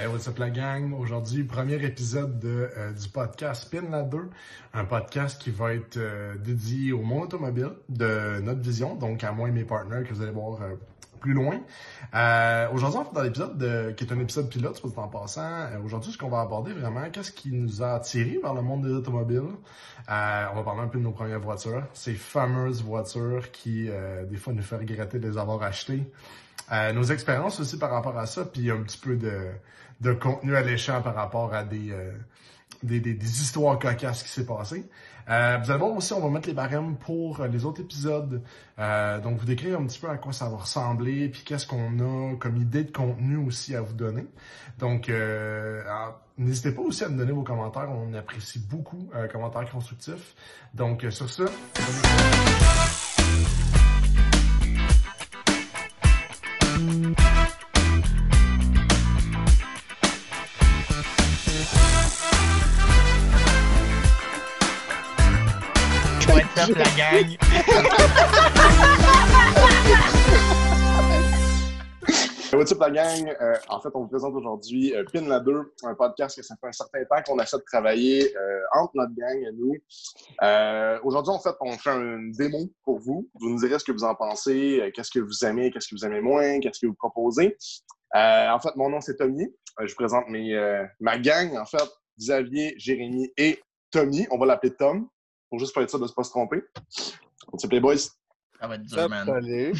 Hey, what's up la gang? Aujourd'hui, premier épisode de, euh, du podcast Spin la 2, un podcast qui va être euh, dédié au monde automobile de notre vision, donc à moi et mes partenaires que vous allez voir euh, plus loin. aujourd'hui, on fait dans l'épisode qui est un épisode pilote, soit en passant. aujourd'hui, ce qu'on va aborder vraiment, qu'est-ce qui nous a attirés vers le monde des automobiles? on va parler un peu de nos premières voitures, ces fameuses voitures qui, des fois, nous font regretter de les avoir achetées. Nos expériences aussi par rapport à ça, puis un petit peu de de contenu alléchant par rapport à des, euh, des, des, histoires cocasses qui s'est passées. Euh, vous allez voir aussi, on va mettre les barèmes pour les autres épisodes. Euh, donc, vous décrire un petit peu à quoi ça va ressembler, puis qu'est-ce qu'on a comme idée de contenu aussi à vous donner. Donc, n'hésitez pas aussi à nous donner vos commentaires. On apprécie beaucoup euh, commentaires constructifs. Donc, sur ce... la gang. La gang? Euh, en fait, on vous présente aujourd'hui euh, Pin la 2, un podcast que ça fait un certain temps qu'on essaie de travailler euh, entre notre gang et nous. aujourd'hui, en fait, on fait une démo pour vous. Vous nous direz ce que vous en pensez, qu'est-ce que vous aimez, qu'est-ce que vous aimez moins, qu'est-ce que vous proposez. en fait, mon nom, c'est Tommy. je vous présente mes, ma gang, en fait, Xavier, Jérémy et Tommy. On va l'appeler Tom pour juste faire être sûr de ne pas se tromper. On s'appelle boys. Ça va être dur, man.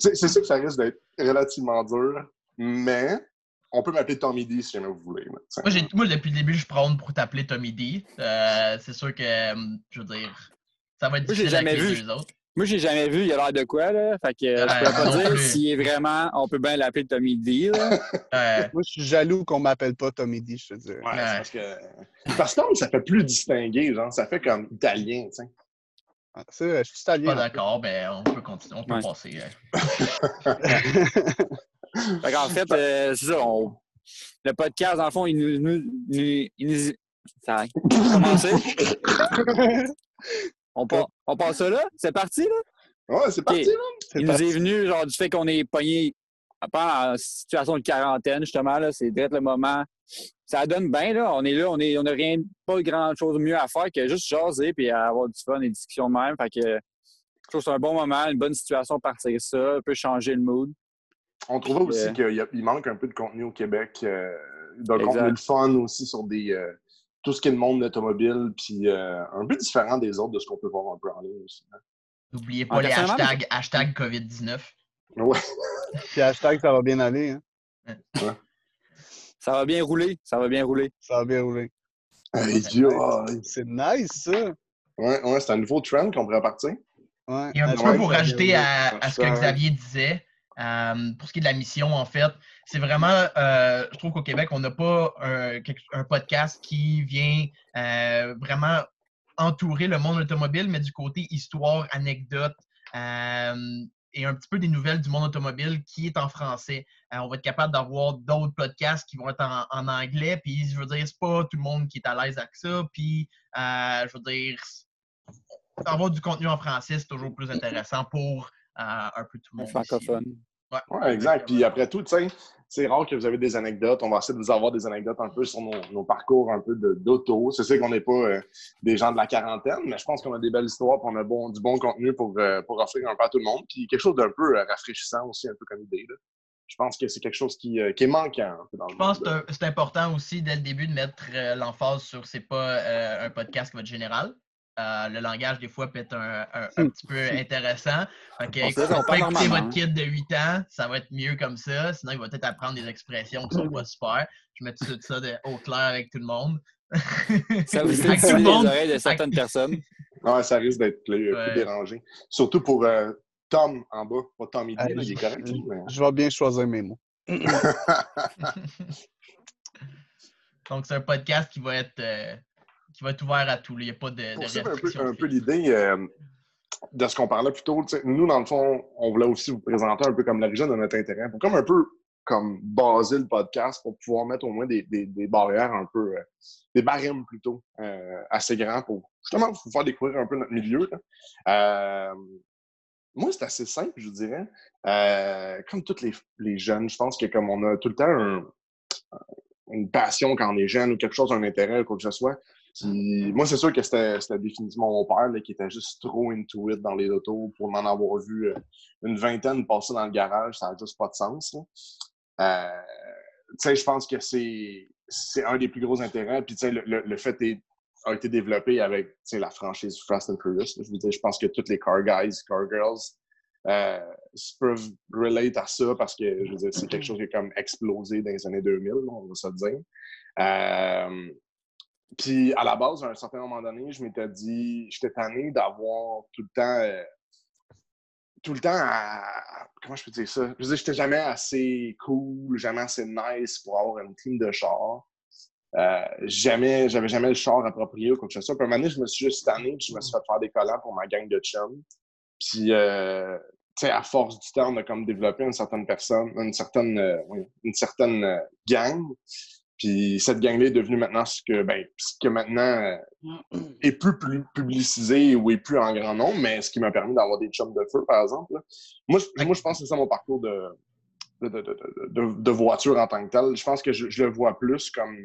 c'est sûr que ça risque d'être relativement dur, mais on peut m'appeler Tommy D si jamais vous voulez. Moi, moi, depuis le début, je prends pour t'appeler Tommy D. Euh, c'est sûr que, euh, je veux dire, ça va être difficile avec les deux autres. Moi, j'ai jamais vu, il a l'air de quoi, là? Fait que je peux pas dire s'il est vraiment. On peut bien l'appeler Tommy D, là. Moi, je suis jaloux qu'on m'appelle pas Tommy D, je te dis. Ouais, parce que. Parce que ça fait plus distingué, genre, ça fait comme italien, tu sais. Ah, c'est vrai, je suis italien. Pas d'accord, mais on peut continuer, on peut passer. fait en fait, euh, c'est ça, on... le podcast, dans le fond, il nous. nous, il nous... Ça a commencé. On, on passe ça là? C'est parti, là? Ouais, c'est parti, là. Il nous est venu, genre, du fait qu'on est pogné en situation de quarantaine, justement, là. C'est direct le moment. Ça donne bien, là. On est là, on n'a on rien, pas grand-chose mieux à faire que juste jaser puis avoir du fun et des discussions même. Fait que je trouve que c'est un bon moment, une bonne situation pour partir ça, un peu changer le mood. On trouvait aussi euh, qu'il manque un peu de contenu au Québec, euh, de contenu de fun aussi sur des, euh, tout ce qui est le monde de l'automobile, puis euh, un peu différent des autres de ce qu'on peut voir un peu en ligne aussi. Hein. N'oubliez pas les hashtags, hashtag COVID-19. Ouais. puis hashtag ça va bien aller. Hein? Ouais. Ça va bien rouler. Ça va bien rouler. Ça va bien rouler. c'est nice, ça. Ouais, ouais c'est un nouveau trend qu'on pourrait partir. Ouais. Et un petit peu pour rajouter à, à, ce que Xavier disait, euh, pour ce qui est de la mission, en fait, c'est vraiment, euh, je trouve qu'au Québec, on n'a pas un, podcast qui vient euh, vraiment entourer le monde automobile, mais du côté histoire, anecdote et un petit peu des nouvelles du monde automobile qui est en français. on va être capable d'avoir d'autres podcasts qui vont être en, anglais, puis je veux dire, c'est pas tout le monde qui est à l'aise avec ça, puis je veux dire, avoir du contenu en français, c'est toujours plus intéressant pour un peu tout le monde. Francophone. Ouais, exact. Puis après tout, tu sais, c'est rare que vous avez des anecdotes. On va essayer de vous avoir des anecdotes un peu sur nos, parcours un peu d'auto. C'est sûr qu'on n'est pas euh, des gens de la quarantaine, mais je pense qu'on a des belles histoires on a bon, du bon contenu pour, euh, pour offrir un peu à tout le monde. Puis quelque chose d'un peu euh, rafraîchissant aussi, un peu comme idée. Je pense que c'est quelque chose qui, qui est manquant. Dans je pense que c'est important aussi dès le début de mettre l'emphase sur c'est pas un podcast qui va être général. Euh, le langage, des fois, peut être un, petit peu intéressant. Fait que, écoutez, votre kid de 8 ans, ça va être mieux comme ça. Sinon, il va peut-être apprendre des expressions qui sont pas super. Je mets tout ça au clair avec tout le monde. ça vous avec tout le monde. les oreilles de certaines personnes. Ouais, ça risque d'être plus, dérangé. Surtout pour euh, Tom en bas, pas Tom il est correct. Je vais bien choisir mes mots. Donc, c'est un podcast qui va être euh, qui va être ouvert à tout. Il n'y a pas de, de un peu, l'idée euh, de ce qu'on parlait plus tôt. Nous, dans le fond, on voulait aussi vous présenter un peu comme l'origine de notre intérêt, pour comme un peu comme baser le podcast pour pouvoir mettre au moins des, barrières un peu, euh, des barèmes plutôt, euh, assez grands pour justement vous faire découvrir un peu notre milieu. moi, c'est assez simple, je dirais. Comme tous les, les, jeunes, je pense que comme on a tout le temps une passion quand on est jeune ou quelque chose, un intérêt ou quoi que ce soit. Moi, c'est sûr que c'était définitivement mon père qui était juste trop into it dans les autos pour m'en avoir vu euh, une vingtaine passer dans le garage. Ça n'a juste pas de sens. Euh, tu sais, je pense que c'est un des plus gros intérêts. Puis, tu sais, le, le, fait a été développé avec la franchise Fast and Furious. Je pense que tous les car guys, car girls euh, peuvent relate à ça parce que c'est quelque chose qui a comme explosé dans les années 2000, on va se dire. Puis à la base, à un certain moment donné, je m'étais dit, j'étais tanné d'avoir tout le temps. Euh, tout le temps à. Comment je peux dire ça? Je veux dire, j'étais jamais assez cool, jamais assez nice pour avoir une team de char. Euh, jamais, j'avais jamais le char approprié ou quoi que ce soit. Puis un moment donné, je me suis juste tanné, puis je me suis fait faire des collants pour ma gang de chums. Puis, euh, tu sais, à force du temps, on a comme développé une certaine personne, une certaine, euh, une certaine gang. Puis cette gang-là est devenue maintenant ce que, ben, ce que maintenant est plus, publicisé ou est plus en grand nombre, mais ce qui m'a permis d'avoir des chums de feu, par exemple. Moi, je, moi, je pense que c'est ça mon parcours de, de, de, de, voiture en tant que tel. Je pense que je, je le vois plus comme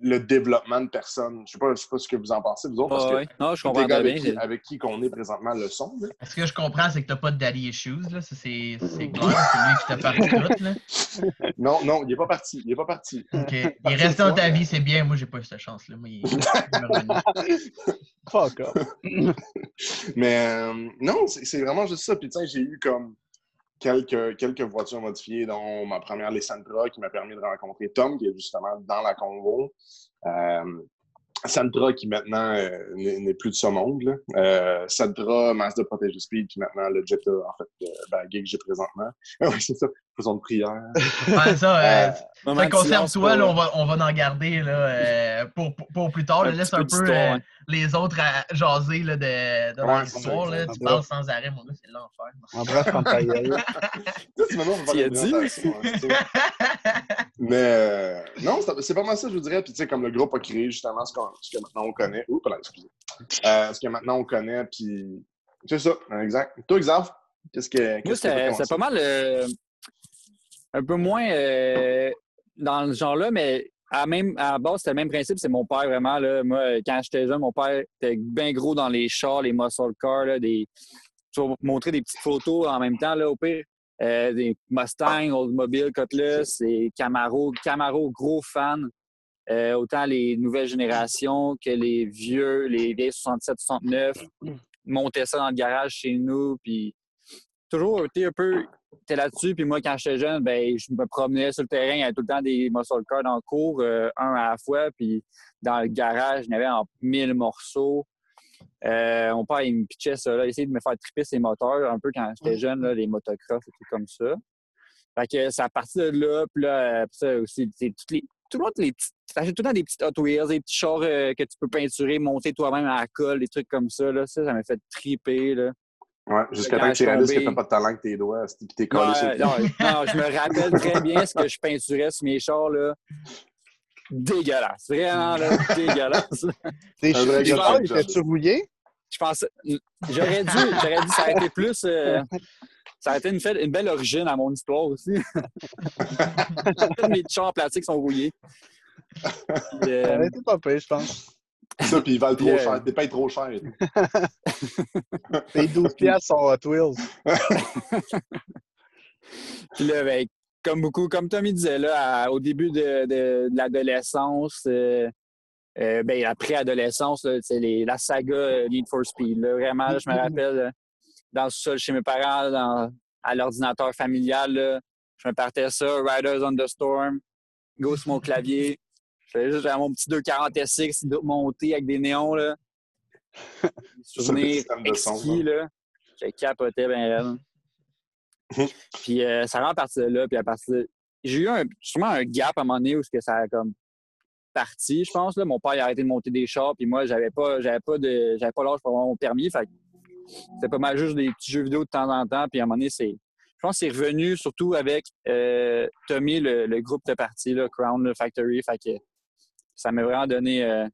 le développement de personnes. Je sais pas, sais pas ce que vous en pensez, vous autres, parce que non, je comprends avec, bien. Qui, avec qui qu'on est présentement le son. Ce que je comprends, c'est que tu n'as pas de daddy issues, là. c'est clair, c'est lui qui t'a parlé tout, là. Non, non, il n'est pas parti. Il est pas parti. Il est resté dans ta vie, c'est bien. Moi, j'ai pas eu cette chance-là. Moi, il... Fuck off. Mais euh, non, c'est vraiment juste ça. Puis, tu sais, j'ai eu comme quelques, quelques voitures modifiées, dont ma première Lessandra qui m'a permis de rencontrer Tom, qui est justement dans la Congo. Euh, Sandra qui maintenant euh, n'est plus de ce monde. Euh, Sandra, Mazda Protégé Speed, qui maintenant le Jetta, en fait, euh, bagué que j'ai présentement. oui, c'est ça. Faisons de prière. Ouais, ça, euh, ça conserve-toi, on va, on va en garder là, pour, pour, plus tard. laisse un peu les autres à jaser là, de, de ouais, l'histoire. Tu parles sans arrêt, mon gars, c'est l'enfer. Embrasse quand ta gueule. tu m'as dit. Mais euh, non, c'est pas mal ça, je vous dirais. Puis, tu sais, comme le groupe a créé justement ce, ce que maintenant on connaît. Oups, excusez. Euh, ce que maintenant on connaît, puis c'est ça, exact. Toi, Xav, qu'est-ce que. Moi, c'est pas mal. Un peu moins euh, dans ce genre-là, mais à, même, à la base, c'était le même principe. C'est mon père, vraiment. Là. Moi, quand j'étais jeune, mon père était bien gros dans les chars, les muscle cars. Là, des... Montrer des petites photos en même temps, là, au pire. Euh, des Mustang, Oldsmobile, Cutlass et Camaro. Camaro, gros fan. Euh, autant les nouvelles générations que les vieux, les vieilles 67, 69. Montaient ça dans le garage chez nous. Puis toujours été un peu là-dessus. Puis moi, quand j'étais jeune, ben, je me promenais sur le terrain. Il y avait tout le temps des muscle cars dans le cours, euh, un à la fois. Puis dans le garage, il y avait en mille morceaux. Euh, mon père, il me pitchait ça, là, essayait de me faire triper ses moteurs un peu quand j'étais jeune, là, les motocross et tout comme ça. Fait que c'est à partir de là, puis là, ça aussi, c'est toutes les. Tout le monde, les t'achètes tout le temps des petites Hot Wheels, des petits chars euh, que tu peux peinturer, monter toi-même à la colle, des trucs comme ça. Là. Ça, ça m'a fait triper. Là. Ouais, jusqu'à temps que tu réalises que t'as pas de talent avec tes doigts, puis t'es collé sur non, non, je me rappelle très bien ce que je peinturais sur mes chars. Là dégueulasse. Vraiment, là, dégueulasse. Tes cheveux, étaient-tu rouillés? Je pense. J'aurais dû, j'aurais dû, ça aurait été plus. Euh, ça a été une, une, belle origine à mon histoire aussi. Tous mes chars en plastique sont rouillés. Euh, ça aurait été pas pire, je pense. Ça, puis ils valent trop euh, cher. T'es pas trop cher. Tes 12 piastres sont Hot Wheels. puis là, ben, comme beaucoup, comme Tommy disait, là, au début de, l'adolescence, euh, euh, ben, après adolescence, c'est la saga euh, Need for Speed. Vraiment, je me mm-hmm. rappelle, dans le sol chez mes parents, à l'ordinateur familial, je me partais ça, Riders on the Storm, go mon clavier. J'avais mon petit 240 SX monté avec des néons. Là. Souvenir exquis, là. J'ai capoté bien puis euh, ça rend à partir de là, puis à partir de... J'ai eu un, sûrement un gap à un moment donné où que ça a comme parti, je pense. Là. Mon père a arrêté de monter des chars, puis moi, j'avais pas, j'avais pas de, j'avais pas l'âge pour avoir mon permis. Fait c'était pas mal juste des petits jeux vidéo de temps en temps. Puis à un moment donné, c'est, je pense que c'est revenu surtout avec euh, Tommy, le, groupe de parti, là, Crown Factory. Fait que ça m'a vraiment donné. Euh,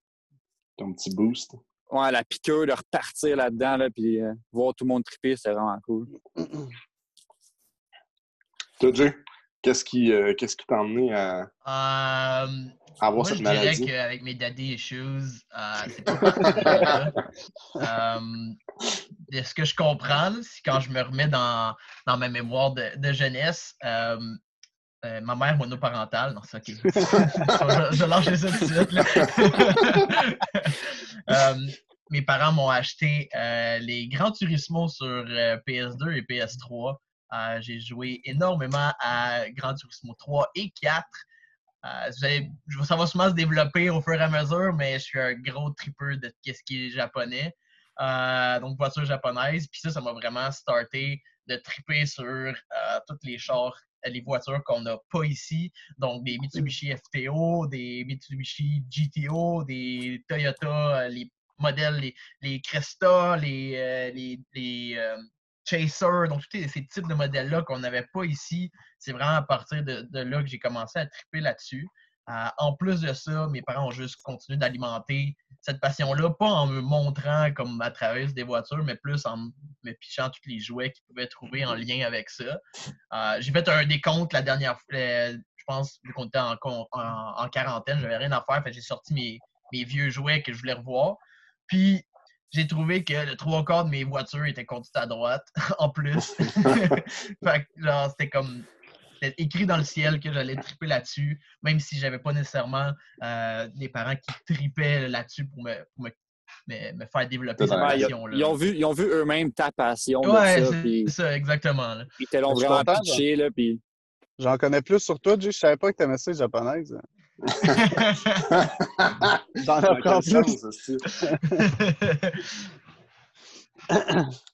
Ton petit boost. ouais, la piqûre de repartir là-dedans, là, puis euh, voir tout le monde triper, c'est vraiment cool. Toi, Jay, qu'est-ce qui euh, qu'est-ce qui t'a emmené à, Euh, à avoir moi, cette je dirais maladie? qu'avec mes daddy issues, euh, c'est pas parti de ce que je comprends, c'est quand je me remets dans, dans ma mémoire de, de jeunesse, euh, euh, ma mère monoparentale, non, c'est ok. je, je lâche ça tout de suite. là. Euh, mes parents m'ont acheté euh, les Grands Turismo sur euh, PS2 et PS3. Euh, J'ai joué énormément à Gran Turismo 3 et 4. Euh, vous allez- je- ça va sûrement se développer au fur et à mesure, mais je suis un gros tripper de ce qui est japonais. Donc, voiture japonaise. Puis ça, ça m'a vraiment starté de triper sur euh, toutes les chars, les voitures qu'on n'a pas ici. Donc, des Mitsubishi FTO, des Mitsubishi GTO, des Toyota, euh, les modèles, les, les Cresta, les, euh, les, les, euh, Chaser, donc tous ces types de modèles-là qu'on n'avait pas ici. C'est vraiment à partir de, de là que j'ai commencé à triper là-dessus. Euh, en plus de ça, mes parents ont juste continué d'alimenter cette passion-là, pas en me montrant comme à travers des voitures, mais plus en me pichant tous les jouets qu'ils pouvaient trouver en lien avec ça. Euh, j'ai fait un décompte la dernière fois, euh, je pense, vu qu'on était en, en, en quarantaine, j'avais rien à faire, j'ai sorti mes, mes vieux jouets que je voulais revoir. Puis j'ai trouvé que le trois quarts de mes voitures étaient conduites à droite, en plus. fait que, genre, c'était comme. C'était écrit dans le ciel que j'allais triper là-dessus, même si j'avais pas nécessairement euh, des parents qui tripaient là-dessus pour me, pour me, me- me faire développer cette passion-là. ils ont vu, ils ont vu eux-mêmes ta passion Ouais, ça, c'est puis ça, exactement. là. ils te l'ont vraiment pitché, là, puis J'en connais plus sur toi, Jay. Je savais pas que t'aimais ça, les japonaises. J'en Dans apprends plus.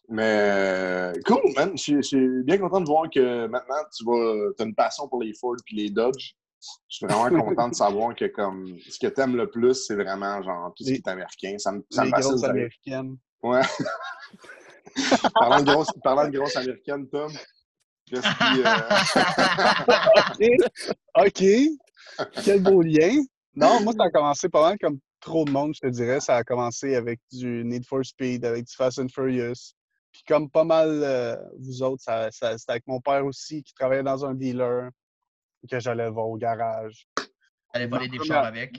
Mais euh, cool, man. Je suis- bien content de voir que maintenant tu vas, as une passion pour les Ford et les Dodge. Je suis vraiment content de savoir que comme ce que t'aimes le plus, c'est vraiment genre tout ce qui est américain. Ça me, ça me Les fascine. grosses américaines. Ouais. parlant, de grosses, parlant de grosses américaines, Tom, qu'est-ce qui. euh, OK. Quel beau lien. Non, moi, ça a commencé pas mal comme trop de monde, je te dirais. Ça a commencé avec du Need for Speed, avec du Fast and Furious. Puis comme pas mal euh, vous autres, ça, ça- c'était avec mon père aussi qui travaillait dans un dealer que j'allais le voir au garage. Allez voler des chars avec.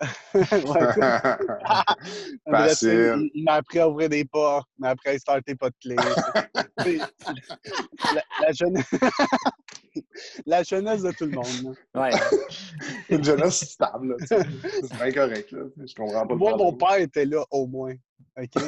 Ouais, André, Facile. il, m'a appris à ouvrir des portes, il m'a appris à starter pas de clé. La, la jeunesse... la jeunesse de tout le monde. ouais. une jeunesse stable. là, tu sais. C'est bien correct. Là. Je comprends pas Moi, mon père était là au moins. OK?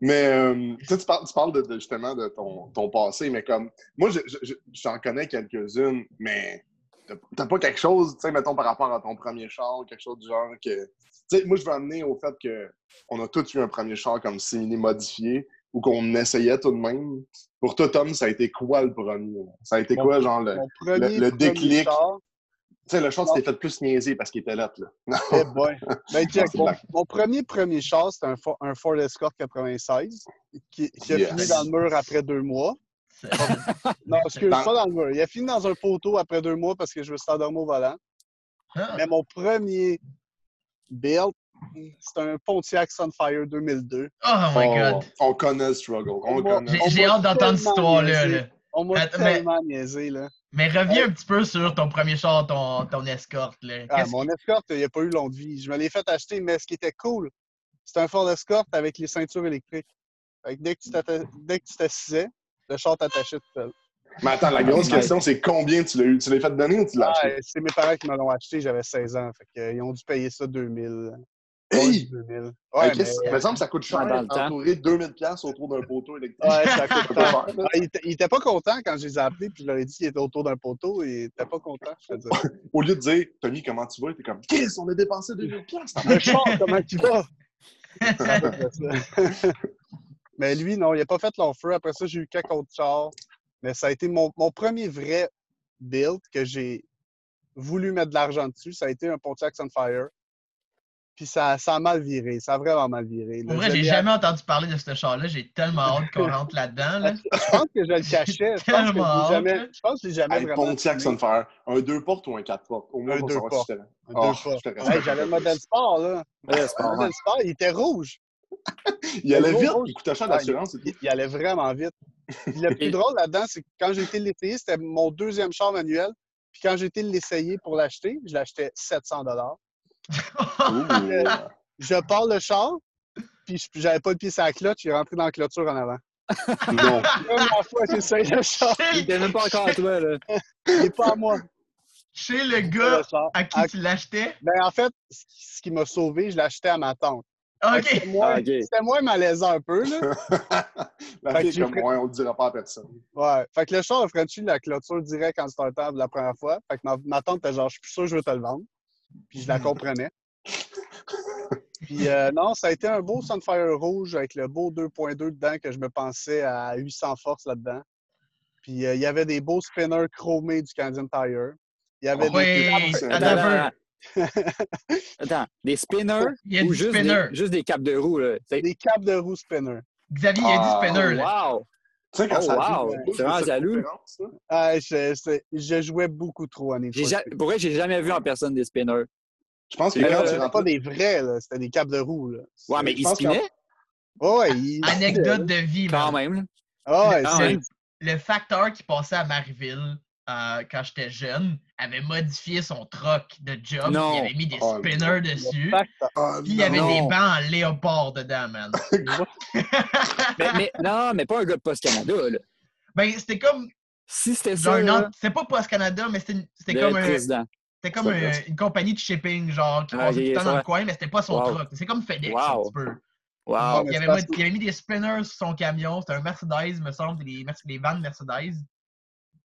Mais euh, tu parles, tu parles de, de, justement de ton, ton passé, mais comme moi, je- je- je- j'en connais quelques-unes, mais t'as- t'as pas quelque chose, tu sais, mettons par rapport à ton premier char, quelque chose du genre que. Tu sais, moi, je veux amener au fait que on a tous eu un premier char comme simili modifié ou qu'on essayait tout de même. Pour toi, Tom, ça a été quoi le premier? Ça a été Mon- quoi, genre, le. Le déclic? Tu sais, le char, c'était fait plus niaiser parce qu'il était là. là. eh boy. Ben, check, mon, premier premier char, c'était un, Fo- un Ford Escort 96 qui, qui a Yes. fini dans le mur après deux mois. Non, excuse, Dans- pas dans le mur. Il a fini dans un poteau après deux mois parce que je me suis endormi au volant. Ah, Mais mon premier build, c'était un Pontiac Sunfire 2002. Oh my god. on connaît le struggle. On. J'ai On j'ai m'a hâte d'entendre cette tellement histoire-là. là. On m'a Attends, mais- tellement niaisé, là. Mais reviens un petit peu sur ton premier char, ton, ton escorte. Là. Ah, mon qui- Escort, il n'a pas eu longue vie. Je me l'ai fait acheter, mais ce qui était cool, c'était un Ford Escort avec les ceintures électriques. Fait que dès que tu t'atta- dès que tu t'assisais, le char t'attachait tout seul. Mais attends, la grosse question, c'est combien tu l'as eu? Tu l'as fait donner ou tu l'as acheté? C'est mes parents qui me l'ont acheté, j'avais 16 ans. Fait que, euh, ils ont dû payer ça 2000. Hey! 2000. Ouais, mais- Il me semble que ça coûte cher, Dans le temps. entouré de 2000$ piastres autour d'un poteau électrique. Ouais, ça coûte cher. il, était, il était pas content quand je les ai appelés, puis je leur ai dit qu'il était autour d'un poteau, et il était pas content, je te dis. Au lieu de dire, Tommy, comment tu vas? T'es comme, Chris, on a dépensé 2000$. piastres. Le char, comment tu vas? Mais lui, non, il n'a pas fait long feu. Après ça, j'ai eu quelques autres chars. Mais ça a été mon, mon premier vrai build que j'ai voulu mettre de l'argent dessus. Ça a été un Pontiac Sunfire. Puis ça, ça a mal viré. Ça a vraiment mal viré. Pour vrai, j'ai jamais entendu parler de ce char-là. J'ai tellement hâte qu'on rentre là-dedans. Là. Je pense que je le cachais. Je pense que je jamais, je pense que jamais vraiment. Pontiac Sunfire. Un deux portes ou un quatre portes? Au moins, un deux portes. Un oh, deux portes. J'avais le modèle sport, là. Le modèle sport, il était rouge. il allait vite, il coûtait cher d'assurance. il, il, allait vraiment vite. le plus drôle là-dedans, c'est que quand j'ai été l'essayer, c'était mon deuxième char manuel. Puis quand j'ai été l'essayer pour l'acheter, je l'achetais 700 je pars le char, puis j'avais pas le pied sur la cloche, il est rentré dans la clôture en avant. Non. Première fois que j'essaye le char. Il était même pas encore à toi, là. Il n'est pas à moi. Chez le gars à qui tu l'achetais? Ben, en fait, ce qui m'a sauvé, je l'achetais à ma tante. OK. C'était moins, okay. moins malaisant un peu, là. la fille comme moi, on le dira pas à personne. Ouais. Fait que le char a franchi la clôture direct en startable la première fois? Fait que ma, ma tante était genre, je suis plus sûr que je veux te le vendre. Puis je la comprenais. Puis euh, non, ça a été un beau Sunfire rouge avec le beau 2.2 dedans que je me pensais à 800 forces là-dedans. Puis euh, il y avait des beaux spinners chromés du Canadian Tire. Il y avait oui, des... Attends, Attends, des spinners ou juste, Des, juste des capes de roue? Là. Des capes de roue spinner. Xavier, il y a dit spinner. Là. Wow! Tu sais, quand oh, ça wow! C'est vraiment jaloux. Ah, je, je, jouais beaucoup trop en ja Pour vrai, j'ai jamais vu en personne des spinners. Je pense que quand tu c'était pas des vrais, c'était des capes de roue. Là. Ouais, mais ils spinaient? Oh, ouais, il... Anecdote de vie, Quand même. Oh, ouais, le, le facteur qui passait à Marieville euh, quand j'étais jeune, avait modifié son troc de job. Non. Il avait mis des oh, spinners dessus. Oh, puis il y avait des bancs en léopard dedans, man. mais, mais, non, mais pas un gars de Post Canada, là. Ben, c'était comme. Si c'était ça. C'était pas Post Canada, mais c'était comme un. C'était comme un, une compagnie de shipping, genre, qui ah, passait tout le temps dans le coin, mais c'était pas son wow. truck. C'est comme FedEx, wow. un petit peu. Wow. Il, avait, il avait mis des spinners sur son camion. C'était un Mercedes, me semble, des, des vannes Mercedes.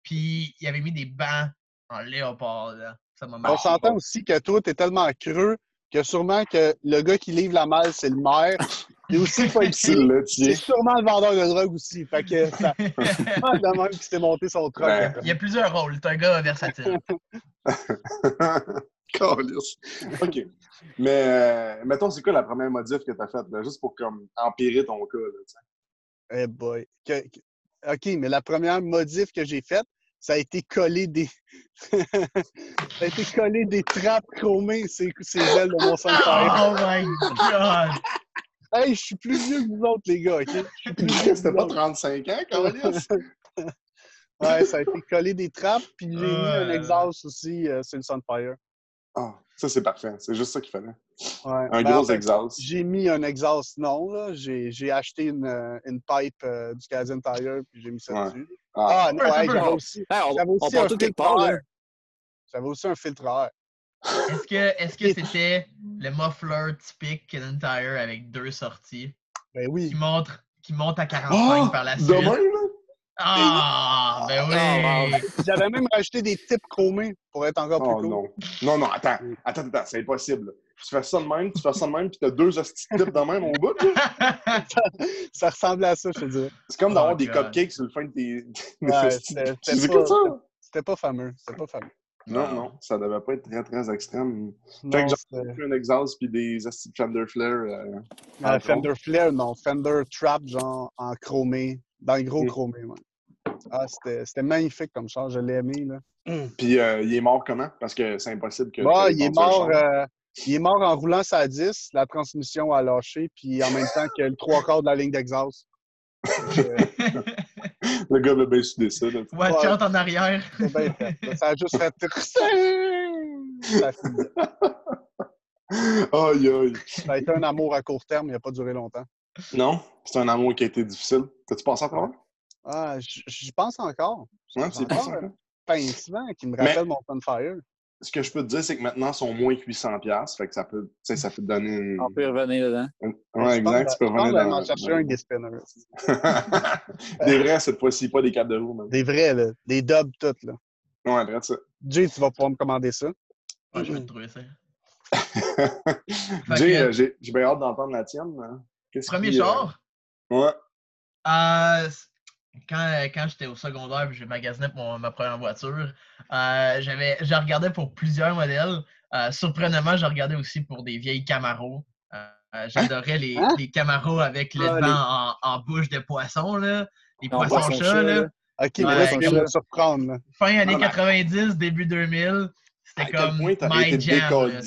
Puis il avait mis des bancs en léopard. Là. Ça On s'entend aussi que toi, t'es tellement creux que sûrement que le gars qui livre la malle, c'est le maire. Il est aussi pas ici. C'est sûrement le vendeur de drogue aussi. Fait que ça. de même qui s'est monté son truc. Ouais. Il y a plusieurs rôles. C'est un gars versatile. OK. Mais euh, mettons, c'est quoi la première modif que tu as faite, là, juste pour comme empirer ton cas? Là, eh boy. Que, que... OK, mais la première modif que j'ai faite, ça a été collé des. ça a été collé des trappes chromées, ces, ces ailes de mon Sunfire. Oh my god! Hey, je suis plus vieux que vous autres, les gars, OK? C'était pas 35 ans, Carlis? ouais, ça a été collé des trappes, puis j'ai mis un exhaust aussi, euh, c'est le Sunfire. Ah, ça c'est parfait. C'est juste ça qu'il fallait. Ouais. Un ben, gros en fait, exhaust. J'ai mis un exhaust non, là. J'ai acheté une, une pipe euh, du Canadian Tire, puis j'ai mis ça Ouais. dessus. Ah, Ah, non, Ouais, j'avais aussi, Hey, on, on aussi part un filtre air. J'avais aussi un filtre à air. Est-ce que est-ce que c'était le muffler typique Canon Tire avec deux sorties Ben qui monte, qui monte à 45 Ah, par la suite? Demain, là? Ah, ben oui! Ah, J'avais même rajouté des types chromés pour être encore plus Oh cool. non. Non, non, attends. Attends, attends, c'est impossible. Tu fais ça de même, tu fais ça de même, puis t'as deux hosties de types de même au bout. Ça ressemblait à ça, je te dirais. C'est comme d'avoir Oh, des cupcakes sur le fin de tes. C'était- pas- ça? C'était pas fameux. C'était pas fameux. Non, non, ça devait pas être très, très extrême. Fait que c'était- J'ai un exhaust puis des Fender Flare. euh, Ah, en Fender Flare, non. Fender Trap, genre en chromé. Dans le gros chromé, ouais. Ah, c'était c'était magnifique comme char. Je l'ai aimé, là. Puis euh, il est mort comment? Parce que c'est impossible que. Bah, il est mort. euh, il est mort en roulant sa 10, la transmission a lâché, puis en même temps que le trois quarts de la ligne d'exhaust. Euh, Le gars va bien soudé ça. Là. Out en arrière. c'est bien fait. Ça a juste fait. Ça a fini. Aïe, aïe. Ça a été un amour à court terme, il n'a pas duré longtemps. Non, c'est un amour qui a été difficile. T'as-tu pensé à travers? Ah, j'y pense encore. Ouais, c'est pas ça. encore. Pincement qui me Mais- rappelle mon Sunfire. Ce que je peux te dire, c'est que maintenant, ils sont moins que 800$. piastres, Fait que ça peut, ça peut te donner une. On peut revenir dedans. une- Ouais, exact. Tu peux je pense revenir d'aller dans. m'en chercher un des spinners. Des vrais, cette fois-ci, pas des capes de roue, même. Des vrais, là. Des dubs toutes, là. Ouais, vrai, ça. Jay, tu vas pouvoir me commander ça. Ouais, je vais te trouver ça. Jay, que- euh, j'ai j'ai bien hâte d'entendre la tienne. hein. Premier qui, euh, Ouais. euh, quand, quand j'étais au secondaire et je magasinais pour ma première voiture, euh, j'avais, je regardais pour plusieurs modèles. Euh, surprenamment, je regardais aussi pour des vieilles Camaro. Euh, j'adorais les, Hein? les Camaro avec le Ah, vent les- en, en bouche de poisson, là. Les En poissons poisson chats, chat, là. Ok, mais là, surprendre. Fin années Ah, ben. 90, début 2000. À C'était comme my jam.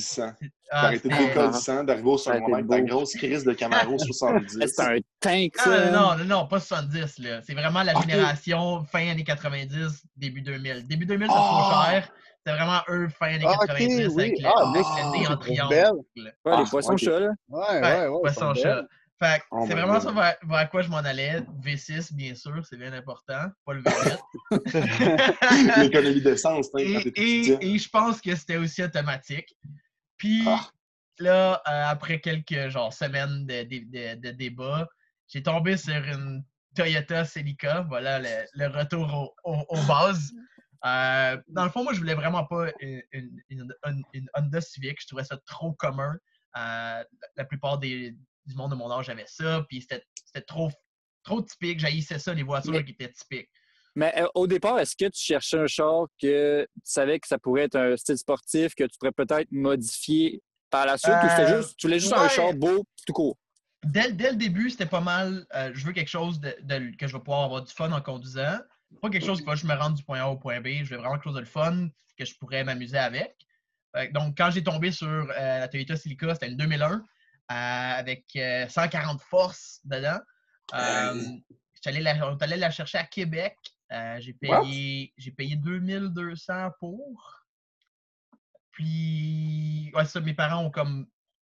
Décollissant. Ah, été c'était- décollissant d'arriver au secondaire avec ta grosse crise de Camaro 70. C'est un tank, Ah, ça. non, non, non, pas 70. là. C'est vraiment la génération fin années 90, début 2000. Début 2000, c'était Ah! trop cher. C'était vraiment eux, fin années Ah, ok, 90, oui. avec le, Ah, c'est en triangle. Ouais, Ah, les poissons ok. chats, là. Ouais, Ouais, ouais, ouais. poisson sont chat. belles. Fait que Oh c'est vraiment God. ça vers, vers quoi je m'en allais. V6, bien sûr, c'est bien important. Pas le V8. L'économie d'essence, hein, et, et, et je pense que c'était aussi automatique. Puis Ah. là, euh, après quelques genre, semaines de, de, de- de débat, j'ai tombé sur une Toyota Celica. Voilà le, le retour au- au- aux bases. Euh, dans le fond, moi, je voulais vraiment pas une, une- une- Honda Civic. Je trouvais ça trop commun. Euh, la, plupart des, du monde de mon âge avait ça. Puis c'était c'était trop, trop typique. J'haïssais ça, les voitures Mais- qui étaient typiques. Mais euh, au départ, est-ce que tu cherchais un char que tu savais que ça pourrait être un style sportif que tu pourrais peut-être modifier par la suite ou c'était Euh, juste, tu voulais juste un char beau tout court? dès, dès le début, c'était pas mal. euh, je veux quelque chose de, de- que je vais pouvoir avoir du fun en conduisant. Pas quelque chose qui va juste me rendre du point A au point B. Je veux vraiment quelque chose de le fun que je pourrais m'amuser avec. Donc, quand j'ai tombé sur euh, la Toyota Celica, c'était une 2001 euh, avec euh, 140 forces dedans. Euh, on est allé la chercher à Québec. Euh, j'ai payé, j'ai payé 2200 pour. Puis, ouais, ça, mes parents ont comme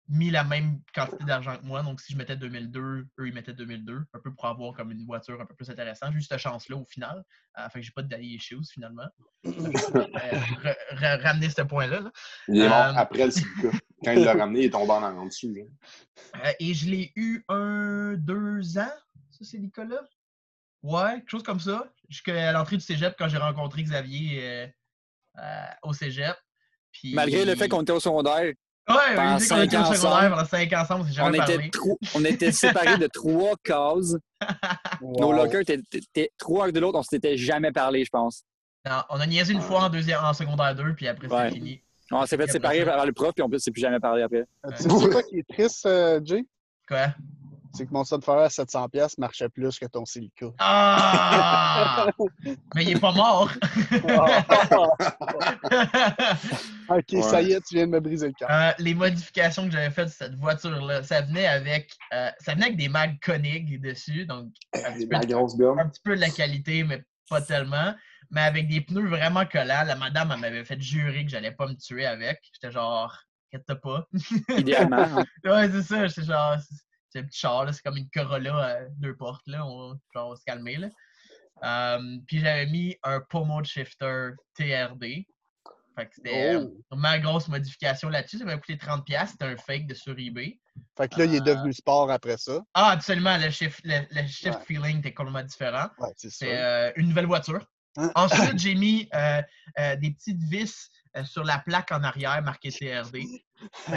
mis la même quantité d'argent que moi. Donc, si je mettais 2002, eux, ils mettaient 2002, un peu pour avoir comme une voiture un peu plus intéressante. J'ai eu cette chance-là au final. Euh, fait que j'ai pas de daddy issues finalement. Euh, ra- ra- ramener ce point-là. là. Il est mort Euh, après le. Quand il l'a ramené, il est tombé en, là. Euh, et je l'ai eu un, deux ans, ce Celica-là. Ouais, quelque chose comme ça. Jusqu'à l'entrée du cégep, quand j'ai rencontré Xavier euh, euh, au cégep. Puis... Malgré le fait qu'on était au secondaire, Ouais, pendant était au secondaire pendant cinq ans ensemble, on s'est on jamais était, parlé. on était séparés de trois cases. Nos lockers étaient, étaient trois de l'autre, on s'était jamais parlé, je pense. Non, on a niaisé une fois en, deuxième, en secondaire 2, puis après, Ouais. c'est fini. On s'est fait séparer par le prof, puis on ne s'est plus jamais parlé après. Euh, Tu sais c'est quoi qui est triste, euh, Jay? Quoi? C'est que mon Sunfire à 700$ marchait plus que ton Silica. Ah! Mais il est pas mort! ok, Ouais. ça y est, tu viens de me briser le cœur. Euh, les modifications que j'avais faites de cette voiture-là, ça venait avec euh, ça venait avec des mag Koenig dessus, donc un petit, peu, biome. un petit peu de la qualité, mais pas tellement. Mais avec des pneus vraiment collants. La madame elle m'avait fait jurer que j'allais pas me tuer avec. J'étais genre, inquiète pas. Idéalement. hein. ouais, c'est ça. J'étais genre, un petit char, c'est comme une Corolla à deux portes. Là. On, genre, on va se calmer. Là. Euh, puis j'avais mis un Pomo Shifter TRD. Fait que c'était euh, Oh. ma grosse modification là-dessus. Ça m'a coûté 30$. C'était un fake de sur eBay. Fait que là, il est euh, devenu sport après ça. Ah, absolument. Le shift, le, le shift Ouais. feeling était complètement différent. Ouais, c'est. C'est euh, une nouvelle voiture. Hein? Ensuite, j'ai mis euh, euh, des petites vis euh, sur la plaque en arrière marquée ça,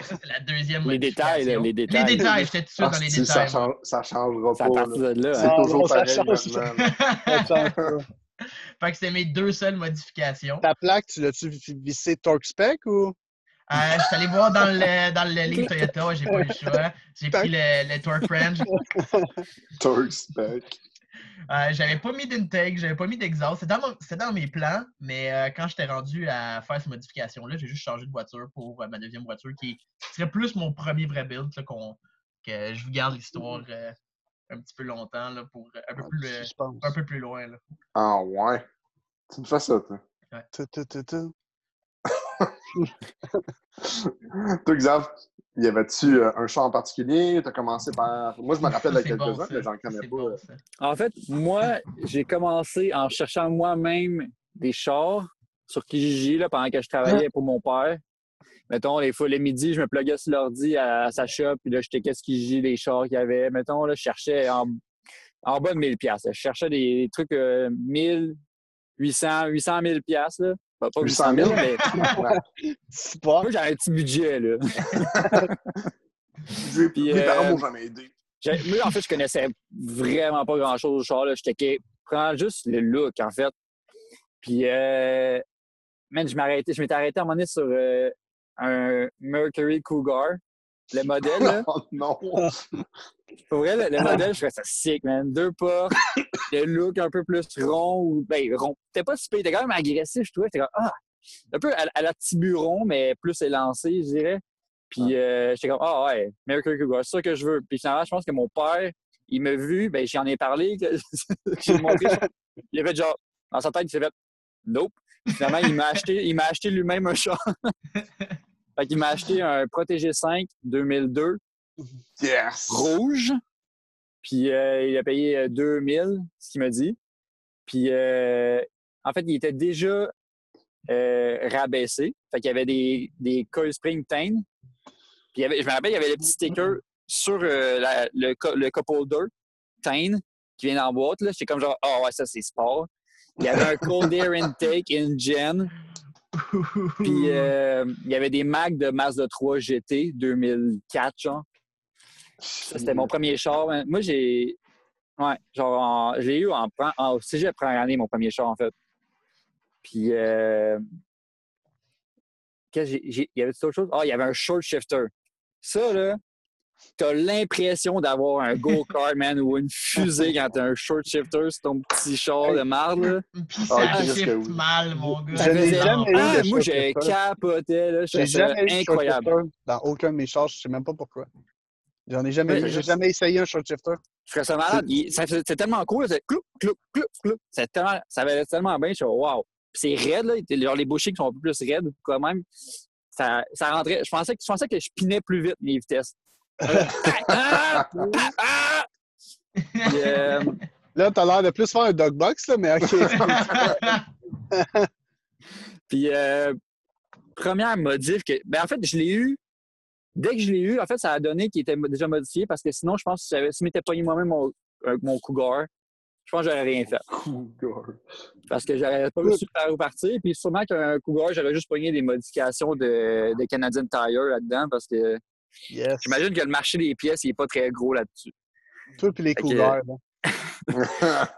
c'est la deuxième Les détails, là, les détails. Les détails, j'étais tout de suite Ah, dans les ça, détails. moi. change, ça changera C'est à pas. partir là. de là. C'est hein. Ah, toujours non, ça pareil. Ça change fait que c'est mes deux seules modifications. Ta plaque, tu l'as-tu vi- vissé Torque Spec ou? Euh, je suis allé voir dans le, dans le ligne Toyota, j'ai pas eu le choix. J'ai pris le, le Torque Wrench. Torque spec. Euh, j'avais pas mis d'intake, j'avais pas mis d'exhaust. C'était dans, dans mes plans, mais euh, quand j'étais rendu à faire ces modifications-là, j'ai juste changé de voiture pour euh, ma deuxième voiture qui serait plus mon premier vrai build, là, que je vous garde l'histoire euh, un petit peu longtemps là, pour un peu, plus, euh, Je pense. un peu plus loin. Là. Ah ouais. Tu me fais ça, toi. Tu, tu, tu, tu. Toi, Xav, y avait-tu euh, un char en particulier? Tu as commencé par. Moi, je me rappelle de quelques-uns, mais j'en connais pas. bon. En fait, moi, j'ai commencé en cherchant moi-même des chars sur Kijiji là, pendant que je travaillais pour mon père. Mettons, les fois, les midis, je me pluguais sur l'ordi à, à sa shop, puis là, je checkais ce Kijiji, les chars qu'il y avait. Mettons, là, je cherchais en, en bas de 1000 pièces. Je cherchais des, des trucs euh, 1000, 800, 800 000 pièces là. Pas, pas 800 000, mais Sport. moi, j'avais un petit budget, là. Puis, mes euh, parents m'ont jamais aidé. J'ai- Moi, en fait, je connaissais vraiment pas grand-chose au char. Là. Je checkais, prends juste le look, en fait. Puis, euh, man, je m'arrêtais, je m'étais arrêté à un moment donné sur euh, un Mercury Cougar. Le modèle. Oh non! Pour vrai, le, le modèle, je trouvais ça sick, man. Deux portes, le look un peu plus rond. ou Ben, rond. T'es pas super, t'es quand même agressif, je trouvais. T'es comme, ah! Un peu à, à la Tiburon, mais plus élancé, je dirais. Puis euh, j'étais comme, ah ouais, Mercury Cougar, c'est ça que je veux. Puis finalement, je pense que mon père, il m'a vu, ben j'en ai parlé, que j'ai montré. Il a fait genre, dans sa tête, il s'est fait, nope. Finalement, il m'a acheté, il m'a acheté lui-même un char. Fait qu'il m'a acheté un Protégé 5 2002 Yes! rouge. Puis euh, il a payé euh, 2000, ce qu'il m'a dit. Puis euh, en fait, il était déjà euh, rabaissé. Fait qu'il y avait des, des coil spring Tain. Puis il y avait, je me rappelle, il y avait le petit sticker sur euh, la- le, le cup holder Tain qui vient en boîte. là. J'étais comme genre, oh ouais, ça c'est sport. Il y avait un cold air intake InGen. Puis euh, il y avait des Macs de Mazda 3 GT 2004, genre. Ça, c'était mon premier char. man. Moi, j'ai. Ouais, genre, en- je l'ai eu en, en cégep première année, mon premier char, en fait. Puis, euh, qu'est-ce que j'ai- j'ai- il y avait autre chose? Ah, il y avait un short shifter. Ça, là, t'as l'impression d'avoir un go-kart, man, ou une fusée quand t'as un short shifter sur ton petit char de marde. Puis Ah, ça shift oui. mal, mon gars. Ça Je n'ai faisait- jamais eu Ah, moi, j'ai capoté, là. J'ai jamais eu short incroyable. dans aucun de mes chars. Je sais même pas pourquoi. J'en ai jamais. J'ai juste- jamais essayé un short shifter. Je ça malade. C'est tellement cool. C'est cloup, cloup, cloup. C'est tellement, ça avait tellement bien. Je suis wow. Puis C'est raide, là. Genre, les bouchées qui sont un peu plus raides, quand même. Ça, ça rentrait. Je pensais, que- je pensais que je pinais plus vite mes vitesses. Euh, Là, t'as l'air de plus faire un dog box, là, mais OK. puis, euh, première modif que. Ben, en fait, je l'ai eu. Dès que je l'ai eu, en fait, ça a donné qu'il était déjà modifié parce que sinon, je pense que si je m'étais pogné moi-même mon, mon Cougar, je pense que j'aurais rien fait. Cougar. Parce que j'aurais pas su par où partir. Puis sûrement qu'un Cougar, j'aurais juste pogné des modifications de, de Canadian Tire là-dedans parce que Yes. j'imagine que le marché des pièces, il est pas très gros là-dessus. Toi puis les Fait ça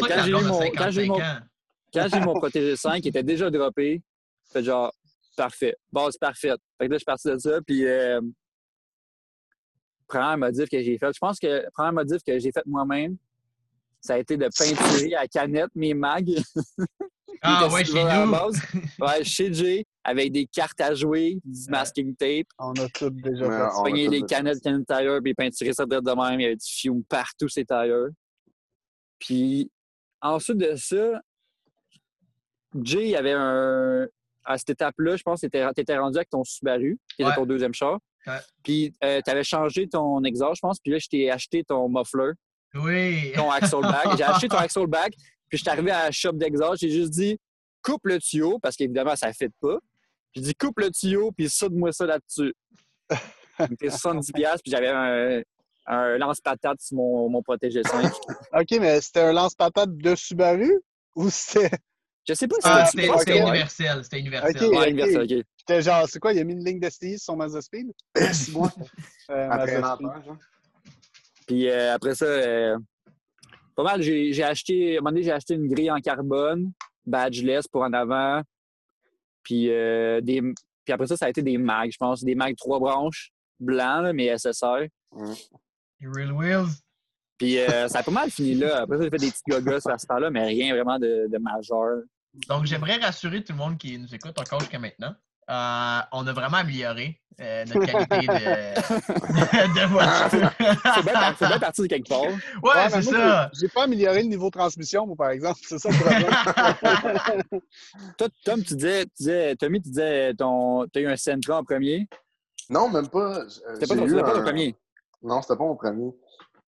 quand j'ai eu mon- a quand j'ai eu 55 mon- mon Protégé 5, il était déjà droppé. Fait genre, parfait. Base parfaite. Fait que là, je suis parti de ça. Puis, euh, première modif que j'ai fait, je pense que première modif que j'ai faite moi-même, ça a été de peinturer à canette mes mags. Ah ouais, chez nous. base. Ouais, chez Jay, avec des cartes à jouer, du masking tape. On a tous déjà Mais fait ça. on a pogner tout les canettes Canon Tire puis peinturer ça de même. Il y avait du fume partout, ces tires. Puis ensuite de ça, Jay, il y avait un. À cette étape-là, je pense que tu étais rendu avec ton Subaru, qui était Ouais. ton deuxième char. Ouais. Puis tu avais changé ton exhaust, je pense. Puis là, je t'ai acheté ton muffler, Oui. ton axle-bag. J'ai acheté ton axle-bag. Puis je suis arrivé à la shop d'exhaust. J'ai juste dit coupe le tuyau, parce qu'évidemment, ça ne fit pas. J'ai dit coupe le tuyau, puis soude-moi ça là-dessus. Fait 70$, puis j'avais un, un lance-patate sur mon, mon protégé 5. OK, mais c'était un lance-patate de Subaru? Ou c'était. Je sais pas si Ah, c'était C'était c'était universel. C'était universel. Ok. Ouais, universel, ok. C'était genre, c'est quoi, il a mis une ligne de sur son Mazda Speed? C'est moi. Euh, Après genre. Puis euh, après ça, euh, pas mal, j'ai j'ai acheté, à un moment donné, j'ai acheté une grille en carbone, badgeless pour en avant. Puis, euh, des, puis après ça, ça a été des mags, je pense. Des mags trois branches, blancs, là, mais SSR. Les Real Wheels. Puis euh, ça a pas mal fini là. Après ça, j'ai fait des petits gogos à ce temps-là, mais rien vraiment de, de majeur. Donc, j'aimerais rassurer tout le monde qui nous écoute encore jusqu'à maintenant. Euh, on a vraiment amélioré euh, notre qualité de, de voiture. C'est bien, par- c'est bien parti de quelque part. Ouais, Ouais, c'est ça. j'ai- pas amélioré le niveau de transmission, moi, par exemple. C'est ça le problème. Toi, Tom, tu disais, tu disais Tommy, tu disais, ton, t'as eu un Sentra en premier. Non, même pas. Euh, C'était pas, ton- pas ton premier. Non, c'était pas mon premier.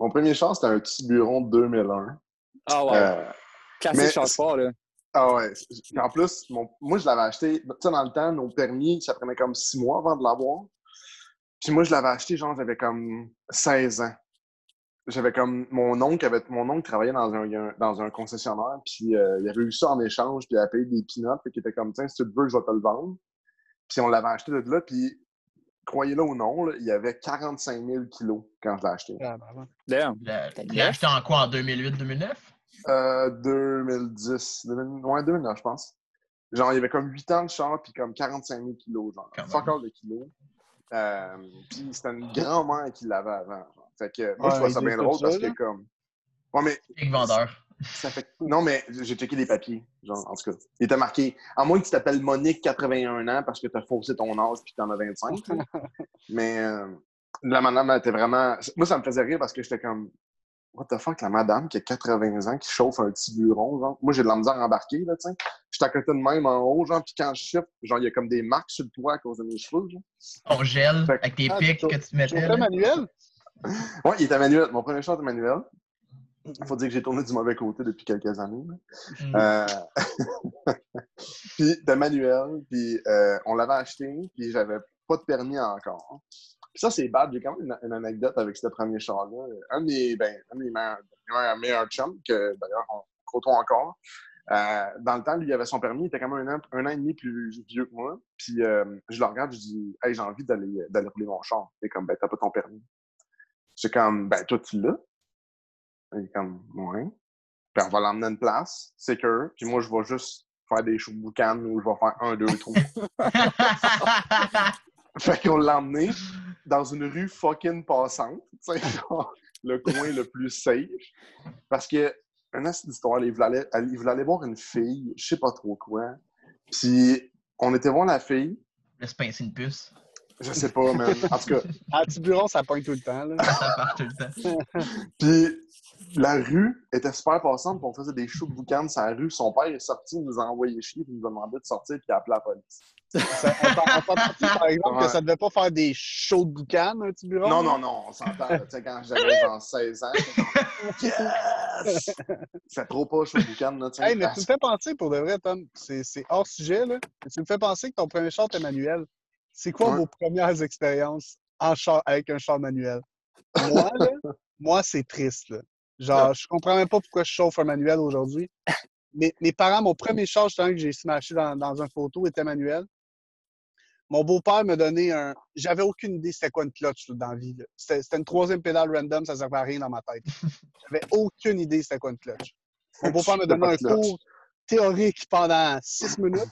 Mon premier char, c'était un petit bureau de 2001. Ah ouais. Euh, Classique mais- fort, là. Ah ouais. En plus, mon- moi, je l'avais acheté. Tu sais, dans le temps, nos permis, ça prenait comme six mois avant de l'avoir. Puis moi, je l'avais acheté, genre, j'avais comme 16 ans. J'avais comme. Mon oncle avait. Mon oncle travaillait dans un, dans un concessionnaire, puis euh, il avait eu ça en échange, puis il avait payé des peanuts, puis il était comme, tiens, si tu le veux, je vais te le vendre. Puis on l'avait acheté de là, puis croyez-le ou non, là, il y avait 45 000 kilos quand je l'ai acheté. Ah, ben, ouais. D'ailleurs, Le- Tu l'as acheté en quoi, en 2008-2009? Euh, 2010. 2000 ouais, 2009, je pense. Genre, il y avait comme 8 ans de char, puis comme 45 000 kilos, genre. Fuck all de kilos. Euh, puis c'était une grand-mère qui l'avait avant. Fait que moi, je trouve ça bien drôle parce que comme. Ouais, mais. vendeur. Ça fait... Non, mais j'ai checké les papiers. Genre, en tout cas, il était marqué. À moins que tu t'appelles Monique, 81 ans, parce que tu as faussé ton âge puis que tu en as 25. mais euh, la madame était vraiment. Moi, ça me faisait rire parce que j'étais comme. What the fuck, la madame qui a 80 ans, qui chauffe un petit bureau, genre. Moi, j'ai de la misère à embarquer, là, tu sais. J'étais à côté de même en haut, genre, puis quand je chiffre, genre, il y a comme des marques sur le toit à cause de mes cheveux, genre. On gèle avec tes ah, pics que tu mettais. manuel? Oui, il était manuel. Mon premier shot était manuel. Il faut dire que j'ai tourné du mauvais côté depuis quelques années. Mm. Euh... puis de manuel, puis euh, on l'avait acheté, puis j'avais pas de permis encore. Puis ça, c'est bad. J'ai quand même une, anecdote avec ce premier char-là. Un de mes, ben, un de mes meilleurs, chums, que d'ailleurs on côtoie encore, euh, dans le temps, lui, il avait son permis, il était quand même un an, un an et demi plus vieux que moi. Puis euh, je le regarde, je dis Hey, j'ai envie d'aller rouler mon char. Il est comme Ben, t'as pas ton permis. C'est comme Ben, toi, tu l'as. Il est comme Ouais. Puis on va l'emmener à une place, c'est que, puis moi, je vais juste faire des shows boucan où je vais faire un, deux, trois. fait qu'on l'a emmené dans une rue fucking passante, le coin le plus safe. Parce que, un assez d'histoire, il voulait, aller, il voulait aller voir une fille, je sais pas trop quoi. Puis, on était voir la fille. Laisse pincer une puce. Je sais pas, mais En tout cas. À Tiburon, ça pointe tout le temps. Là. ça part tout le temps. Puis, la rue était super passante, puis on faisait des shows de boucan sur la rue. Son père est sorti, il nous a envoyé chier, puis il nous a demandé de sortir, puis il a appelé la police. Ça, on par exemple, que ça devait pas faire des shows de boucan, un petit bureau? Non, non, non, on s'entend. tu sais, quand j'avais genre 16 ans, yes! C'est trop pas show de boucan, là. Hey, mais tu me fais penser, pour de vrai, Tom, c'est hors sujet, là. tu me fais penser que ton premier char était manuel. C'est quoi vos premières expériences en char, avec un char manuel? Moi, là, moi, c'est triste, là. Genre, je comprends même pas pourquoi je chauffe un manuel aujourd'hui. Mes, mes parents, mon premier char que j'ai smashé dans, dans une photo était manuel. Mon beau-père me donnait un. J'avais aucune idée c'était quoi une clutch dans la vie. C'était une troisième pédale random, ça servait à rien dans ma tête. J'avais aucune idée c'était quoi une clutch. Mon beau-père me donnait un cours théorique pendant six minutes.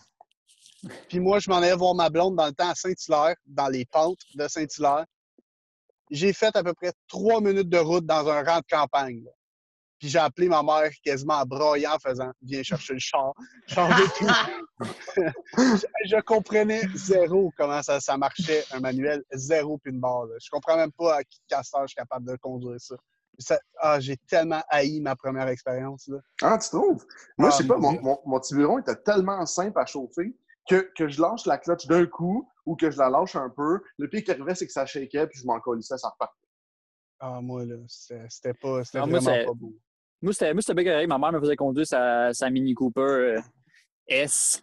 Puis moi, je m'en allais voir ma blonde dans le temps à Saint-Hilaire, dans les pentes de Saint-Hilaire. J'ai fait à peu près trois minutes de route dans un rang de campagne. Puis j'ai appelé ma mère quasiment en broyant, en faisant Viens chercher le char. tout. je, comprenais zéro comment ça, ça, marchait, un manuel, zéro puis une barre. Je comprends même pas à qui casseur je suis capable de conduire ça. ah, j'ai tellement haï ma première expérience. Ah, tu trouves? Moi, je sais ah, pas, mon, mon, mon, tiburon était tellement simple à chauffer que, que je lâche la clutch d'un coup ou que je la lâche un peu. Le pire qui arrivait, c'est que ça shakeait puis je m'en colissais, ça repartait. Ah, moi, là, c'était pas, c'était vraiment pas beau. Moi, c'était bien correct. Ma mère me faisait conduire sa, sa Mini Cooper euh, S.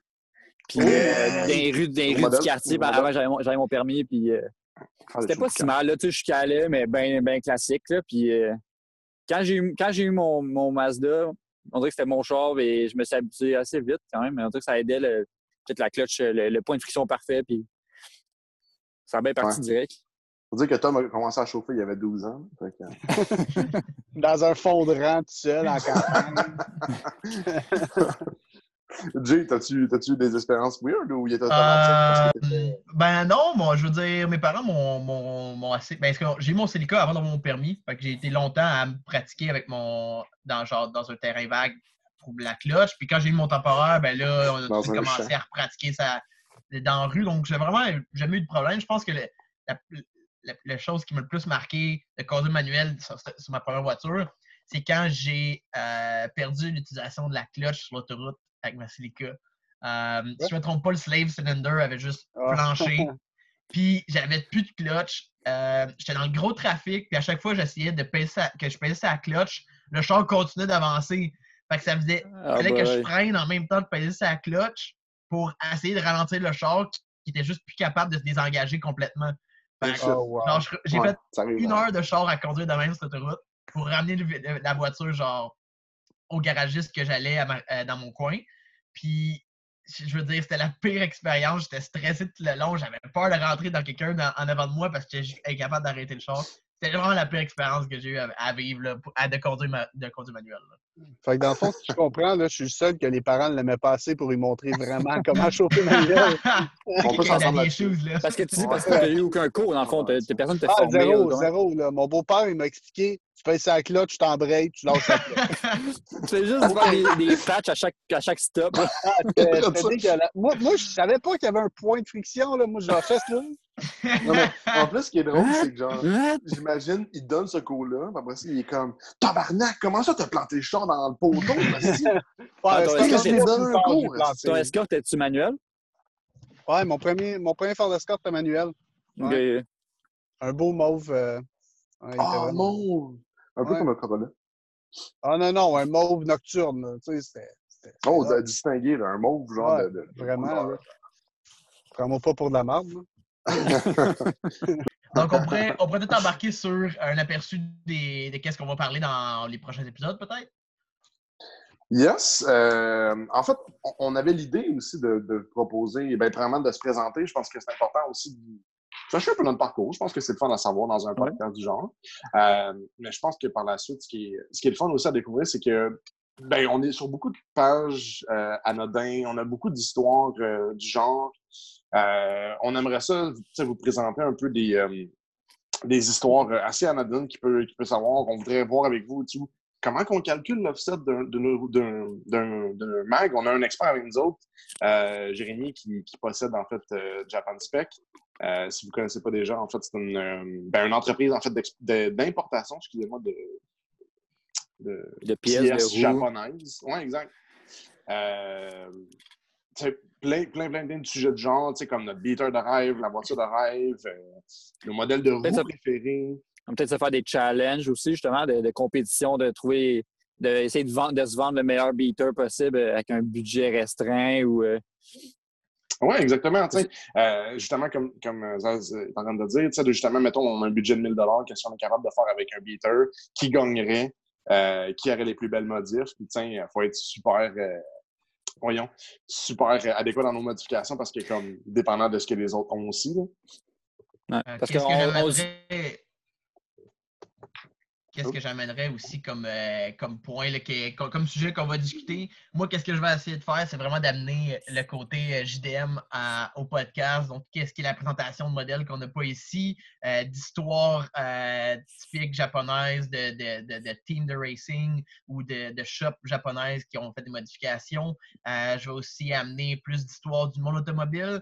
Puis, euh, dans les rues, dans les rues du quartier, ben, avant, j'avais mon, permis. Puis, euh, ah, c'était pas si mal. Là, tu sais, je calais, mais bien ben classique. Là, puis, quand j'ai eu, quand eu mon, mon, Mazda, on dirait que c'était mon char et je me suis habitué assez vite quand même. Mais on dirait que ça aidait peut-être la clutch, le, point de friction parfait. Puis, ça a bien parti direct. Faut dire que Tom a commencé à chauffer il y avait 12 ans. Dans un fond de rang tout seul en campagne. Jay, t'as-tu eu des expériences weird ou il était automatique? Euh, ben non, moi, je veux dire, mes parents m'ont assez. Ben, j'ai eu mon Celica avant d'avoir mon permis. Fait que j'ai été longtemps à me pratiquer avec mon. dans, genre, dans un terrain vague pour la cloche. Puis quand j'ai eu mon temporaire, ben là, on a commencé à repratiquer ça dans la rue. Donc, j'ai vraiment jamais eu de problème. Je pense que la, la, chose qui m'a le plus marqué de conduire manuel sur, ma première voiture, c'est quand j'ai euh, perdu l'utilisation de la cloche sur l'autoroute avec ma Silica. Euh, si je ne me trompe pas, le slave cylinder avait juste ah. planché. puis j'avais plus de clutch. Euh, j'étais dans le gros trafic, puis à chaque fois j'essayais de peser que je pesais la clutch, le char continuait d'avancer. Fait que ça faisait ah, fallait que je freine en même temps de peser sa clutch pour essayer de ralentir le char qui, qui était juste plus capable de se désengager complètement. Oh, j'ai fait une heure de char à conduire de même sur l'autoroute pour ramener la voiture genre au garagiste que j'allais euh, dans mon coin. Puis, je veux dire, c'était la pire expérience. J'étais stressé tout le long. J'avais peur de rentrer dans quelqu'un en avant de moi parce que j'étais incapable d'arrêter le char. C'était vraiment la pire expérience que j'ai eu à, vivre là, à, de, conduire de conduire manuel. Fait que dans le fond, si tu comprends, là, je suis le seul que les parents ne l'aimaient pas assez pour lui montrer vraiment comment chauffer manuel. On peut s'en là. Parce que tu dis parce que tu n'as eu aucun cours, dans le fond, personne ne t'a ah, Zéro, zéro. Là. Mon beau-père, il m'a expliqué tu pèses la cloche, tu t'embrayes, tu lâches la tu fais juste faire des, des patchs à chaque, à chaque stop. Ah, moi, moi, je savais pas qu'il y avait un point de friction. Là. Moi, je fait là. Non, mais en plus, ce qui est drôle, c'est que genre, j'imagine, il donne ce coup-là, après ça, il est comme Tabarnak, comment ça t'as planté le char dans le poteau? ouais, ton escorte, es-tu manuel? Ouais, mon premier, mon premier d'escorte était manuel. Ouais. Un beau mauve. Euh... Ouais, oh, mauve! Un peu comme un Corolla. Ah non, non, un mauve nocturne. Tu sais, c'était. Oh, distinguer, là, un mauve genre de, de, Vraiment, Prends-moi pas pour de la marde. Donc, on pourrait, on pourrait peut-être embarquer sur un aperçu des, de qu'est-ce qu'on va parler dans les prochains épisodes, peut-être? Yes. Euh, en fait, on avait l'idée aussi de, de proposer, ben, vraiment de se présenter. Je pense que c'est important aussi de chercher un peu notre parcours. Je pense que c'est le fun à savoir dans un podcast du genre. Euh, mais je pense que par la suite, ce qui est, ce qui est le fun aussi à découvrir, c'est que ben, on est sur beaucoup de pages euh, anodins, on a beaucoup d'histoires du genre. Euh, on aimerait ça vous présenter un peu des, euh, des histoires assez anodines qui peut, qui peut savoir. On voudrait voir avec vous comment on calcule l'offset d'un mag. On a un expert avec nous autres, euh, Jérémy, qui, qui, possède en fait Japan Spec. si vous ne connaissez pas déjà, en fait, c'est une, ben, une, entreprise en fait d'importation, excusez-moi, de, de, de pièces, japonaises. Oui, exact plein, plein, plein, de sujets de genre, tu sais, comme notre beater de rêve, la voiture de rêve, euh, le modèle de roue préféré. Peut-être se faire des challenges aussi, justement, de, compétition, de trouver, d'essayer de, de, de, se vendre le meilleur beater possible avec un budget restreint ou. Euh, oui, exactement. Euh, justement, comme, comme Zaz est en train de dire, justement, mettons, on a un budget de 1000 qu'est-ce qu'on est capable de faire avec un beater, qui gagnerait, qui aurait les plus belles modifs? Puis, il faut être super voyons, super adéquat dans nos modifications parce que, comme, dépendant de ce que les autres ont aussi. Là. Ouais, parce que, qu'est-ce que j'amènerais aussi comme, euh, comme point, comme, sujet qu'on va discuter. Moi, qu'est-ce que je vais essayer de faire, c'est vraiment d'amener le côté euh, JDM au podcast. Donc, qu'est-ce qui est la présentation de modèles qu'on n'a pas ici, euh, d'histoires typiques japonaises, de, de, de, team de racing ou de, de shop japonaises qui ont fait des modifications. je vais aussi amener plus d'histoires du monde automobile,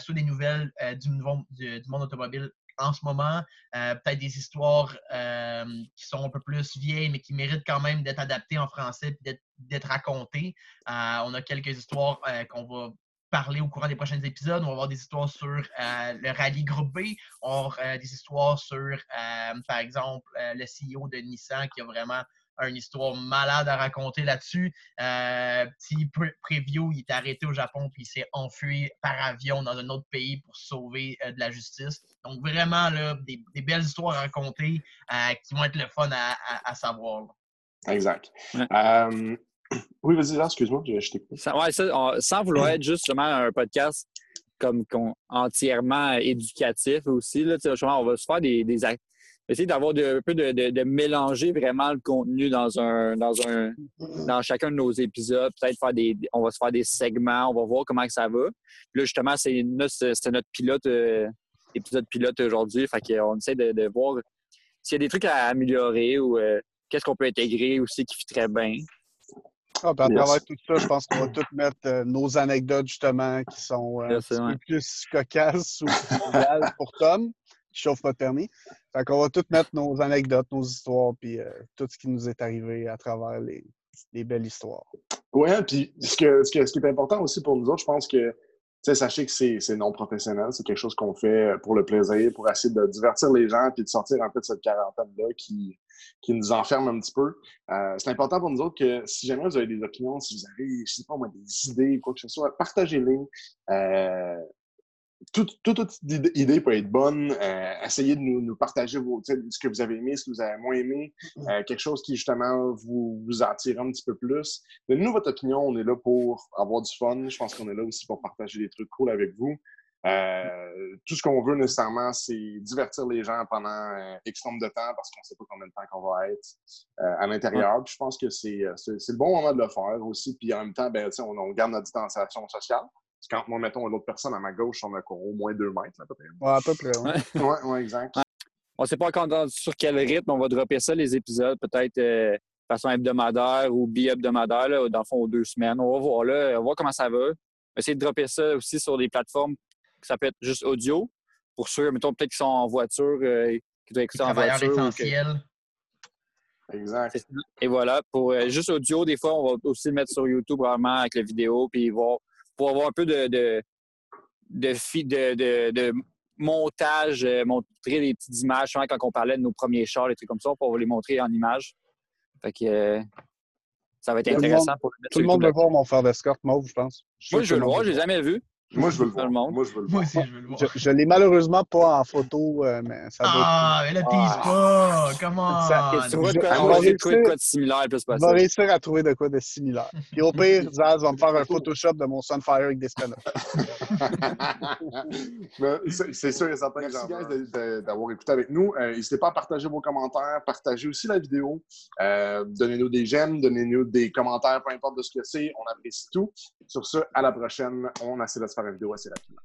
soit des nouvelles du, du, du monde automobile en ce moment. Euh, peut-être des histoires euh, qui sont un peu plus vieilles, mais qui méritent quand même d'être adaptées en français et d'être racontées. Euh, on a quelques histoires qu'on va parler au courant des prochains épisodes. On va avoir des histoires sur le rallye groupe B, on des histoires sur, par exemple, le CEO de Nissan qui a vraiment une histoire malade à raconter là-dessus. Euh, petit preview, il est arrêté au Japon puis il s'est enfui par avion dans un autre pays pour sauver euh, de la justice. Donc vraiment là, des, belles histoires à raconter euh, qui vont être le fun à, savoir. Exact. oui, vas-y, excuse-moi, je t'écoute. sans vouloir être justement un podcast comme entièrement éducatif aussi, là, on va se faire des, des, essayer d'avoir un peu de, mélanger vraiment le contenu dans un dans un dans chacun de nos épisodes. Peut-être faire des on va se faire des segments, on va voir comment ça va. Puis là, justement, c'est notre, notre pilote, euh, épisode pilote aujourd'hui. Fait qu'on essaie de, voir s'il y a des trucs à améliorer ou euh, qu'est-ce qu'on peut intégrer aussi qui fit très bien. Ah, à travers tout ça, je pense qu'on va tous mettre euh, nos anecdotes justement qui sont un peu plus cocasses ou pour Tom chauffe pas permis. Fait qu'on va tout mettre nos anecdotes, nos histoires, puis euh, tout ce qui nous est arrivé à travers les, belles histoires. Oui, puis ce, ce, qui est important aussi pour nous autres, je pense que sachez que c'est non professionnel, c'est quelque chose qu'on fait pour le plaisir, pour essayer de divertir les gens puis de sortir un peu de cette quarantaine-là qui, qui nous enferme un petit peu. Euh, c'est important pour nous autres que si jamais vous avez des opinions, si vous avez, je pas moi, des idées, quoi que ce soit, partagez-les. Euh, toute, idée peut être bonne. Euh, essayez de nous, partager vos, ce que vous avez aimé, ce que vous avez moins aimé, mm. euh, quelque chose qui justement vous, vous attire un petit peu plus. Donnez-nous votre opinion. On est là pour avoir du fun. Je pense qu'on est là aussi pour partager des trucs cool avec vous. Euh, tout ce qu'on veut nécessairement, c'est divertir les gens pendant X nombre de temps parce qu'on ne sait pas combien de temps qu'on va être euh, à l'intérieur. je pense que c'est le bon moment de le faire aussi. Puis en même temps, ben, on, on garde notre distanciation sociale. Que quand moi, mettons, l'autre personne à ma gauche, on a au moins deux mètres, à peu près. Ouais, à peu près, ouais. ouais, exact. On ne sait pas encore sur quel rythme on va dropper ça, les épisodes, peut-être de façon hebdomadaire ou bi-hebdomadaire, dans le fond, aux deux semaines. On va voir là, on va voir comment ça va. Essayer de dropper ça aussi sur des plateformes ça peut être juste audio. Pour ceux, mettons, peut-être qui sont en voiture, euh, qui doivent écouter en voiture. essentiel. Exact. Et voilà, pour euh, juste audio, des fois, on va aussi le mettre sur YouTube vraiment avec la vidéo, puis voir, pour avoir un peu de, de, de, de, montage, euh, montrer des petites images, quand on parlait de nos premiers chars, des trucs comme ça, pour les montrer en images. Fait que ça va être intéressant pour le Tout le monde veut voir mon frère d'escorte mauve, je pense. Moi, je veux le voir, je l'ai jamais vu. Moi, je veux le voir. Moi, je veux le voir. Moi aussi, je veux le voir. Je, je l'ai malheureusement pas en photo, euh, mais ça doit Ah, mais là, tease pas! Comment? De quoi, on va trouver de quoi de similaire plus possible. On va réussir à trouver de quoi de similaire. Puis au pire, Zaz va me faire un Photoshop de mon Sunfire avec des spin C'est sûr et certain. Merci, d'avoir écouté avec nous. Euh, n'hésitez pas à partager vos commentaires, partager aussi la vidéo. Euh, donnez-nous des j'aime, donnez-nous des commentaires, peu importe de ce que c'est. On apprécie tout. Sur ce, à la prochaine. On essaie de faire une vidéo assez rapidement.